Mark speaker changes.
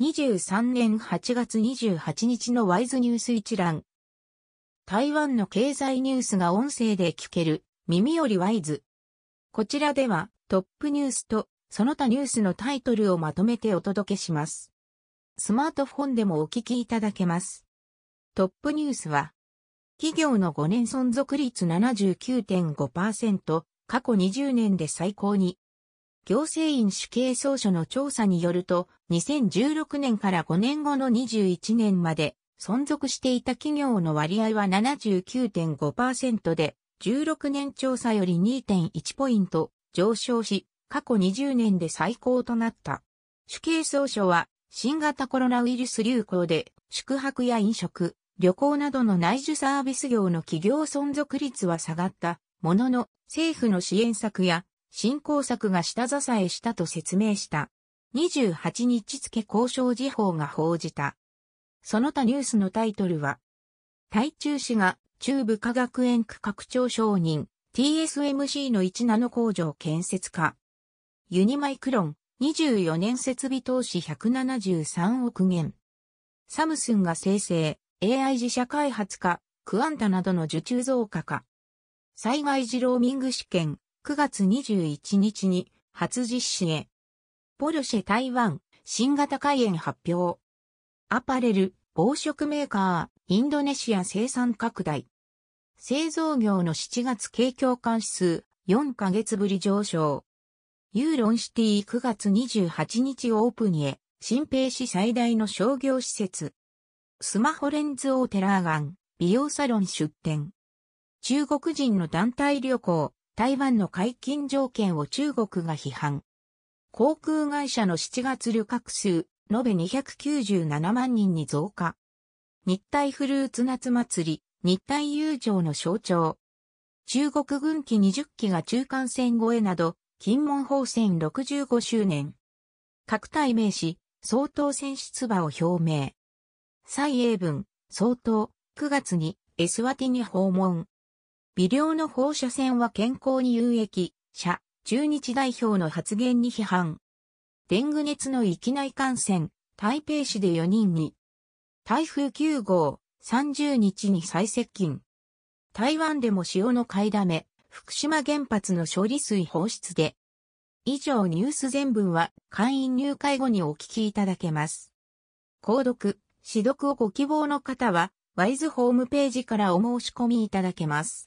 Speaker 1: 2023年8月28日のワイズニュース一覧。台湾の経済ニュースが音声で聞ける耳よりワイズ。こちらではトップニュースとその他ニュースのタイトルをまとめてお届けします。スマートフォンでもお聞きいただけます。トップニュースは、企業の5年存続率79.5%、過去20年で最高に。行政院主計総書の調査によると、2016年から5年後の21年まで存続していた企業の割合は79.5%で、16年調査より2.1ポイント上昇し、過去20年で最高となった。主計総書は新型コロナウイルス流行で宿泊や飲食、旅行などの内需サービス業の企業存続率は下がったものの政府の支援策や振興策が下支えしたと説明した。28日付交渉時報が報じた。その他ニュースのタイトルは、台中市が中部科学園区拡張承認 TSMC の1ナノ工場建設化。ユニマイクロン24年設備投資173億元。サムスンが生成、AI 自社開発化、クアンタなどの受注増加化。災害時ローミング試験、9月21日に初実施へ。ポルシェ台湾、新型開園発表。アパレル、防食メーカー、インドネシア生産拡大。製造業の7月景況感指数、4ヶ月ぶり上昇。ユーロンシティ9月28日オープンへ、新平市最大の商業施設。スマホレンズオーテラーガン、美容サロン出店。中国人の団体旅行、台湾の解禁条件を中国が批判。航空会社の7月旅客数、延べ297万人に増加。日体フルーツ夏祭り、日体友情の象徴。中国軍機20機が中間線越えなど、金門法戦65周年。各体名詞、総統選出馬を表明。蔡英文、総統、9月にエスワティに訪問。微量の放射線は健康に有益、社、中日代表の発言に批判。デング熱の域内感染、台北市で4人に。台風9号、30日に再接近。台湾でも潮の買いだめ、福島原発の処理水放出で。以上ニュース全文は会員入会後にお聞きいただけます。購読、指読をご希望の方は、ワイズホームページからお申し込みいただけます。